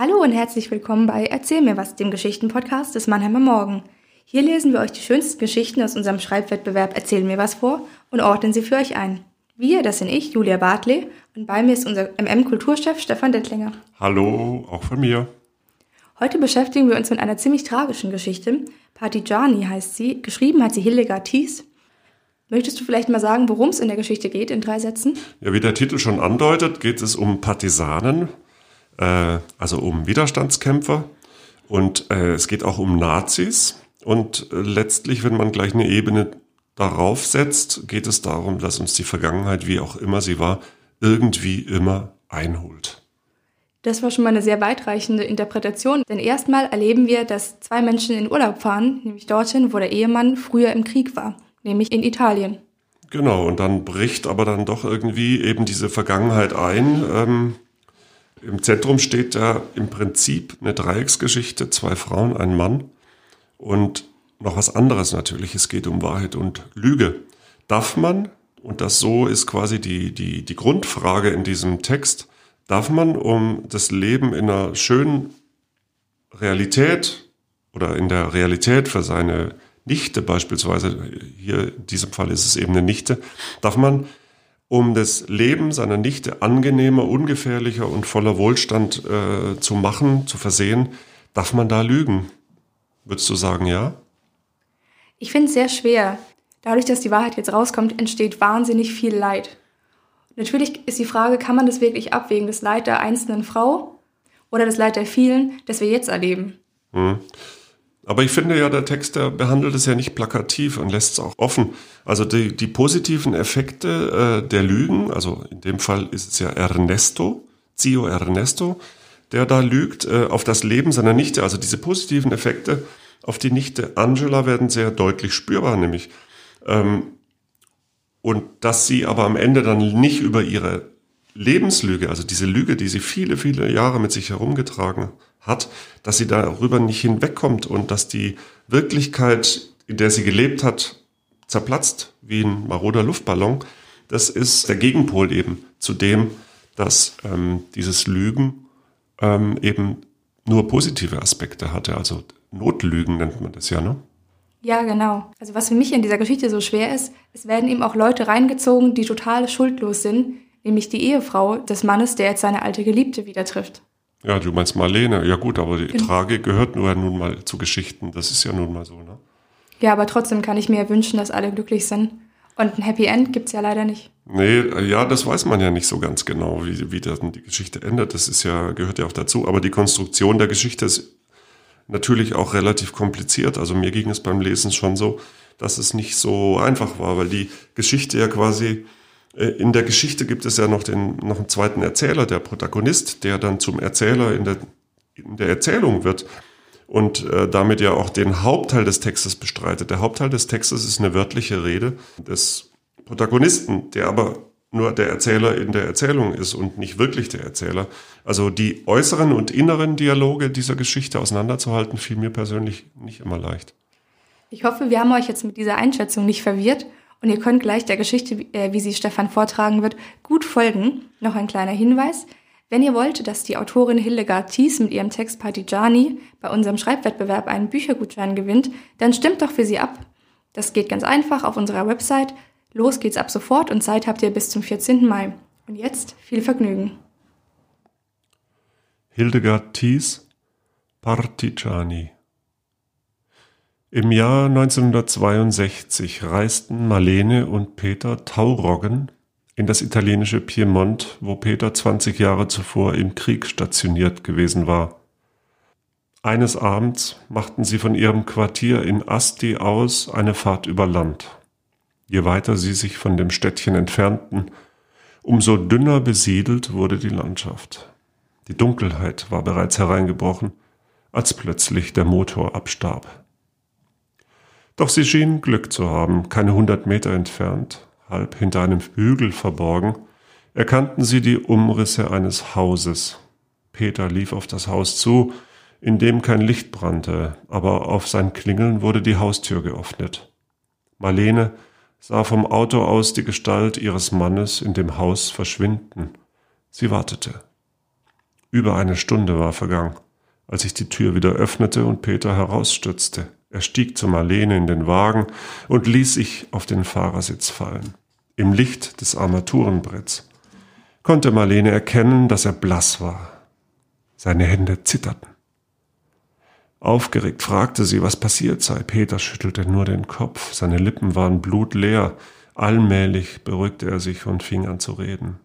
Hallo und herzlich willkommen bei Erzähl mir was, dem Geschichtenpodcast des Mannheimer Morgen. Hier lesen wir euch die schönsten Geschichten aus unserem Schreibwettbewerb Erzähl mir was vor und ordnen sie für euch ein. Wir, das sind ich, Julia Bartley, und bei mir ist unser MM-Kulturchef Stefan Dettlinger. Hallo, auch von mir. Heute beschäftigen wir uns mit einer ziemlich tragischen Geschichte. Partijani heißt sie, geschrieben hat sie Hildegard Thies. Möchtest du vielleicht mal sagen, worum es in der Geschichte geht, in drei Sätzen? Ja, wie der Titel schon andeutet, geht es um Partisanen, äh, also um Widerstandskämpfer. Und äh, es geht auch um Nazis. Und äh, letztlich, wenn man gleich eine Ebene darauf setzt, geht es darum, dass uns die Vergangenheit, wie auch immer sie war, irgendwie immer einholt. Das war schon mal eine sehr weitreichende Interpretation, denn erstmal erleben wir, dass zwei Menschen in Urlaub fahren, nämlich dorthin, wo der Ehemann früher im Krieg war, nämlich in Italien. Genau, und dann bricht aber dann doch irgendwie eben diese Vergangenheit ein. Ähm, Im Zentrum steht da im Prinzip eine Dreiecksgeschichte, zwei Frauen, ein Mann und noch was anderes natürlich. Es geht um Wahrheit und Lüge. Darf man, und das so ist quasi die, die, die Grundfrage in diesem Text, darf man, um das Leben in einer schönen Realität oder in der Realität für seine Nichte beispielsweise, hier in diesem Fall ist es eben eine Nichte, darf man, um das Leben seiner Nichte angenehmer, ungefährlicher und voller Wohlstand äh, zu machen, zu versehen, darf man da lügen? Würdest du sagen, ja? Ich finde es sehr schwer. Dadurch, dass die Wahrheit jetzt rauskommt, entsteht wahnsinnig viel Leid. Natürlich ist die Frage, kann man das wirklich abwägen, das Leid der einzelnen Frau oder das Leid der vielen, das wir jetzt erleben? Hm. Aber ich finde ja, der Text, der behandelt es ja nicht plakativ und lässt es auch offen. Also die, die positiven Effekte äh, der Lügen, also in dem Fall ist es ja Ernesto, Zio Ernesto, der da lügt äh, auf das Leben seiner Nichte. Also diese positiven Effekte auf die Nichte Angela werden sehr deutlich spürbar, nämlich. Ähm, und dass sie aber am Ende dann nicht über ihre Lebenslüge, also diese Lüge, die sie viele, viele Jahre mit sich herumgetragen hat, dass sie darüber nicht hinwegkommt und dass die Wirklichkeit, in der sie gelebt hat, zerplatzt wie ein maroder Luftballon. Das ist der Gegenpol eben zu dem, dass ähm, dieses Lügen ähm, eben nur positive Aspekte hatte. Also Notlügen nennt man das ja, ne? Ja, genau. Also was für mich in dieser Geschichte so schwer ist, es werden eben auch Leute reingezogen, die total schuldlos sind, nämlich die Ehefrau des Mannes, der jetzt seine alte Geliebte wieder trifft. Ja, du meinst Marlene. Ja gut, aber die genau. Tragik gehört nur nun mal zu Geschichten. Das ist ja nun mal so, ne? Ja, aber trotzdem kann ich mir wünschen, dass alle glücklich sind. Und ein Happy End gibt's ja leider nicht. Nee, ja, das weiß man ja nicht so ganz genau, wie, wie dann die Geschichte endet. Das ist ja, gehört ja auch dazu. Aber die Konstruktion der Geschichte ist natürlich auch relativ kompliziert. Also mir ging es beim Lesen schon so, dass es nicht so einfach war, weil die Geschichte ja quasi, äh, in der Geschichte gibt es ja noch den, noch einen zweiten Erzähler, der Protagonist, der dann zum Erzähler in der, in der Erzählung wird und äh, damit ja auch den Hauptteil des Textes bestreitet. Der Hauptteil des Textes ist eine wörtliche Rede des Protagonisten, der aber nur der Erzähler in der Erzählung ist und nicht wirklich der Erzähler. Also die äußeren und inneren Dialoge dieser Geschichte auseinanderzuhalten, fiel mir persönlich nicht immer leicht. Ich hoffe, wir haben euch jetzt mit dieser Einschätzung nicht verwirrt und ihr könnt gleich der Geschichte, äh, wie sie Stefan vortragen wird, gut folgen. Noch ein kleiner Hinweis. Wenn ihr wollt, dass die Autorin Hildegard Thies mit ihrem Text Partijani bei unserem Schreibwettbewerb einen Büchergutschein gewinnt, dann stimmt doch für sie ab. Das geht ganz einfach auf unserer Website Los geht's ab sofort und Zeit habt ihr bis zum 14. Mai. Und jetzt viel Vergnügen. Hildegard Thies, Partigiani. Im Jahr 1962 reisten Marlene und Peter Tauroggen in das italienische Piemont, wo Peter 20 Jahre zuvor im Krieg stationiert gewesen war. Eines Abends machten sie von ihrem Quartier in Asti aus eine Fahrt über Land. Je weiter sie sich von dem Städtchen entfernten, umso dünner besiedelt wurde die Landschaft. Die Dunkelheit war bereits hereingebrochen, als plötzlich der Motor abstarb. Doch sie schienen Glück zu haben, keine hundert Meter entfernt, halb hinter einem Hügel verborgen, erkannten sie die Umrisse eines Hauses. Peter lief auf das Haus zu, in dem kein Licht brannte, aber auf sein Klingeln wurde die Haustür geöffnet. Marlene sah vom Auto aus die Gestalt ihres Mannes in dem Haus verschwinden. Sie wartete. Über eine Stunde war vergangen, als ich die Tür wieder öffnete und Peter herausstürzte. Er stieg zu Marlene in den Wagen und ließ sich auf den Fahrersitz fallen. Im Licht des Armaturenbretts konnte Marlene erkennen, dass er blass war. Seine Hände zitterten. Aufgeregt fragte sie, was passiert sei. Peter schüttelte nur den Kopf, seine Lippen waren blutleer. Allmählich beruhigte er sich und fing an zu reden.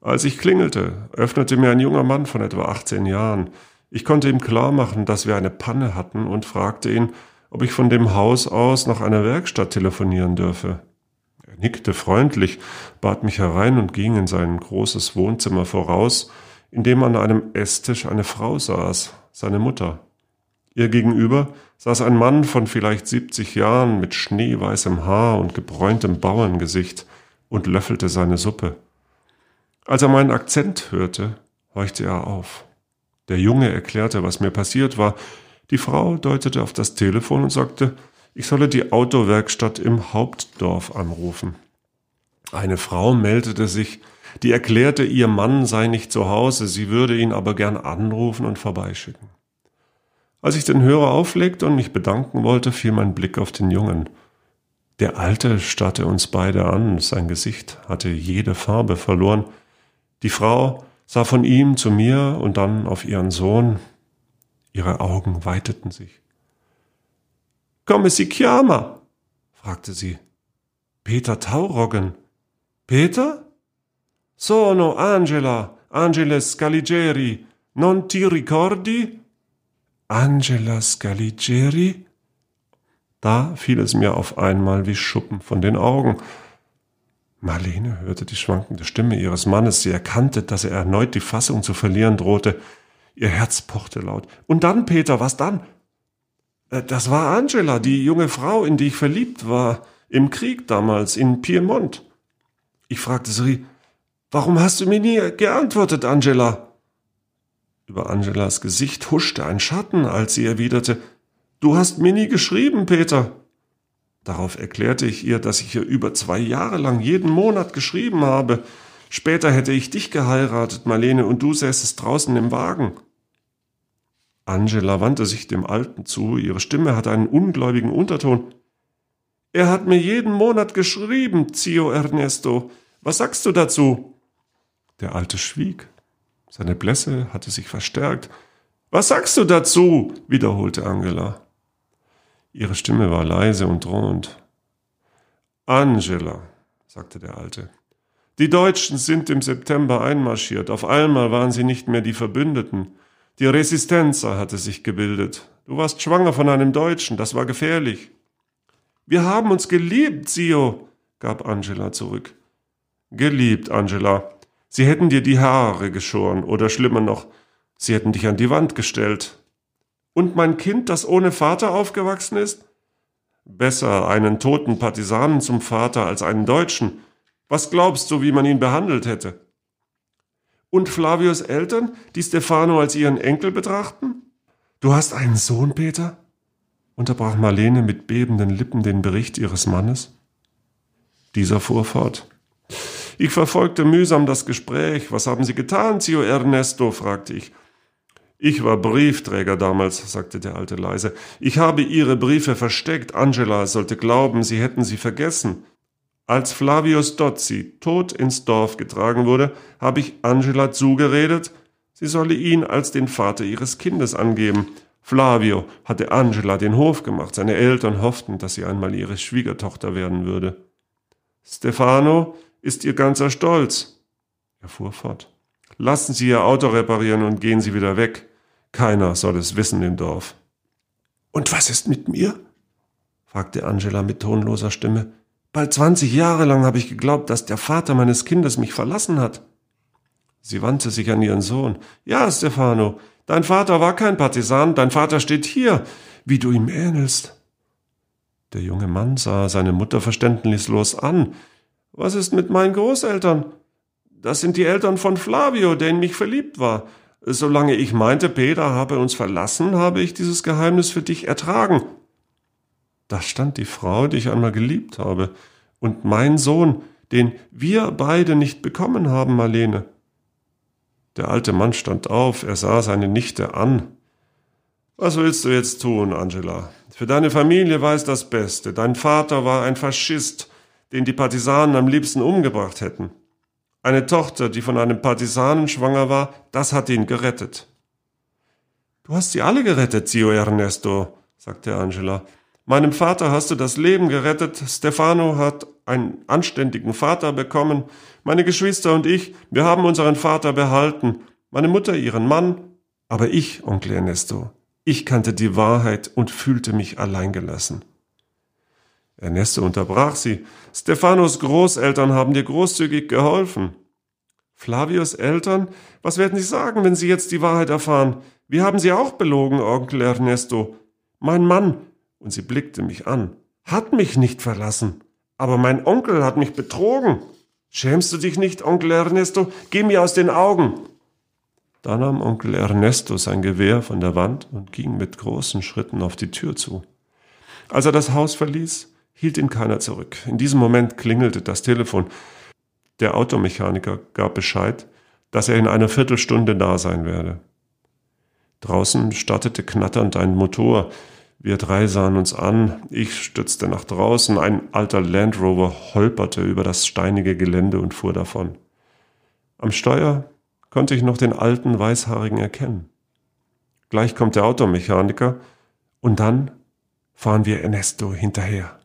Als ich klingelte, öffnete mir ein junger Mann von etwa 18 Jahren. Ich konnte ihm klar machen, dass wir eine Panne hatten und fragte ihn, ob ich von dem Haus aus nach einer Werkstatt telefonieren dürfe. Er nickte freundlich, bat mich herein und ging in sein großes Wohnzimmer voraus, in dem an einem Esstisch eine Frau saß, seine Mutter. Ihr gegenüber saß ein Mann von vielleicht 70 Jahren mit schneeweißem Haar und gebräuntem Bauerngesicht und löffelte seine Suppe. Als er meinen Akzent hörte, horchte er auf. Der Junge erklärte, was mir passiert war. Die Frau deutete auf das Telefon und sagte, ich solle die Autowerkstatt im Hauptdorf anrufen. Eine Frau meldete sich, die erklärte, ihr Mann sei nicht zu Hause, sie würde ihn aber gern anrufen und vorbeischicken. Als ich den Hörer auflegte und mich bedanken wollte, fiel mein Blick auf den Jungen. Der Alte starrte uns beide an, sein Gesicht hatte jede Farbe verloren. Die Frau sah von ihm zu mir und dann auf ihren Sohn. Ihre Augen weiteten sich. Komme si chiama? fragte sie. Peter Tauroggen. Peter? Sono Angela, Angela Scaligeri. Non ti ricordi? Angela Scaligeri? Da fiel es mir auf einmal wie Schuppen von den Augen. Marlene hörte die schwankende Stimme ihres Mannes. Sie erkannte, dass er erneut die Fassung zu verlieren drohte. Ihr Herz pochte laut. Und dann, Peter, was dann? Äh, das war Angela, die junge Frau, in die ich verliebt war, im Krieg damals, in Piemont. Ich fragte sie, warum hast du mir nie geantwortet, Angela? Über Angelas Gesicht huschte ein Schatten, als sie erwiderte, Du hast mir nie geschrieben, Peter. Darauf erklärte ich ihr, dass ich ihr über zwei Jahre lang jeden Monat geschrieben habe. Später hätte ich dich geheiratet, Marlene, und du säßest draußen im Wagen. Angela wandte sich dem Alten zu, ihre Stimme hatte einen ungläubigen Unterton. Er hat mir jeden Monat geschrieben, Zio Ernesto. Was sagst du dazu? Der Alte schwieg. Seine Blässe hatte sich verstärkt. Was sagst du dazu? wiederholte Angela. Ihre Stimme war leise und drohend. Angela, sagte der Alte. Die Deutschen sind im September einmarschiert. Auf einmal waren sie nicht mehr die Verbündeten. Die Resistenza hatte sich gebildet. Du warst schwanger von einem Deutschen, das war gefährlich. Wir haben uns geliebt, Sio, gab Angela zurück. Geliebt, Angela. Sie hätten dir die Haare geschoren oder schlimmer noch, sie hätten dich an die Wand gestellt. Und mein Kind, das ohne Vater aufgewachsen ist? Besser einen toten Partisanen zum Vater als einen Deutschen. Was glaubst du, wie man ihn behandelt hätte? Und Flavius Eltern, die Stefano als ihren Enkel betrachten? Du hast einen Sohn, Peter? unterbrach Marlene mit bebenden Lippen den Bericht ihres Mannes. Dieser fuhr fort. Ich verfolgte mühsam das Gespräch. Was haben Sie getan, Zio Ernesto? fragte ich. Ich war Briefträger damals, sagte der Alte leise. Ich habe Ihre Briefe versteckt. Angela sollte glauben, Sie hätten sie vergessen. Als Flavius Dozzi tot ins Dorf getragen wurde, habe ich Angela zugeredet, sie solle ihn als den Vater ihres Kindes angeben. Flavio hatte Angela den Hof gemacht. Seine Eltern hofften, dass sie einmal ihre Schwiegertochter werden würde. Stefano ist ihr ganzer Stolz. Er fuhr fort. Lassen Sie Ihr Auto reparieren und gehen Sie wieder weg. Keiner soll es wissen im Dorf. Und was ist mit mir? fragte Angela mit tonloser Stimme. Bald zwanzig Jahre lang habe ich geglaubt, dass der Vater meines Kindes mich verlassen hat. Sie wandte sich an ihren Sohn. Ja, Stefano, dein Vater war kein Partisan, dein Vater steht hier, wie du ihm ähnelst. Der junge Mann sah seine Mutter verständnislos an. Was ist mit meinen Großeltern? Das sind die Eltern von Flavio, der in mich verliebt war. Solange ich meinte, Peter habe uns verlassen, habe ich dieses Geheimnis für dich ertragen. Da stand die Frau, die ich einmal geliebt habe, und mein Sohn, den wir beide nicht bekommen haben, Marlene. Der alte Mann stand auf, er sah seine Nichte an. Was willst du jetzt tun, Angela? Für deine Familie war es das Beste. Dein Vater war ein Faschist, den die Partisanen am liebsten umgebracht hätten. Eine Tochter, die von einem Partisanen schwanger war, das hat ihn gerettet. Du hast sie alle gerettet, Zio Ernesto, sagte Angela. Meinem Vater hast du das Leben gerettet, Stefano hat einen anständigen Vater bekommen, meine Geschwister und ich, wir haben unseren Vater behalten, meine Mutter ihren Mann, aber ich, Onkel Ernesto, ich kannte die Wahrheit und fühlte mich alleingelassen. Ernesto unterbrach sie. Stefanos Großeltern haben dir großzügig geholfen. Flavios Eltern? Was werden sie sagen, wenn sie jetzt die Wahrheit erfahren? Wir haben sie auch belogen, Onkel Ernesto. Mein Mann, und sie blickte mich an, hat mich nicht verlassen. Aber mein Onkel hat mich betrogen. Schämst du dich nicht, Onkel Ernesto? Geh mir aus den Augen. Da nahm Onkel Ernesto sein Gewehr von der Wand und ging mit großen Schritten auf die Tür zu. Als er das Haus verließ, hielt ihn keiner zurück. In diesem Moment klingelte das Telefon. Der Automechaniker gab Bescheid, dass er in einer Viertelstunde da sein werde. Draußen startete knatternd ein Motor. Wir drei sahen uns an. Ich stürzte nach draußen. Ein alter Land Rover holperte über das steinige Gelände und fuhr davon. Am Steuer konnte ich noch den alten Weißhaarigen erkennen. Gleich kommt der Automechaniker und dann fahren wir Ernesto hinterher.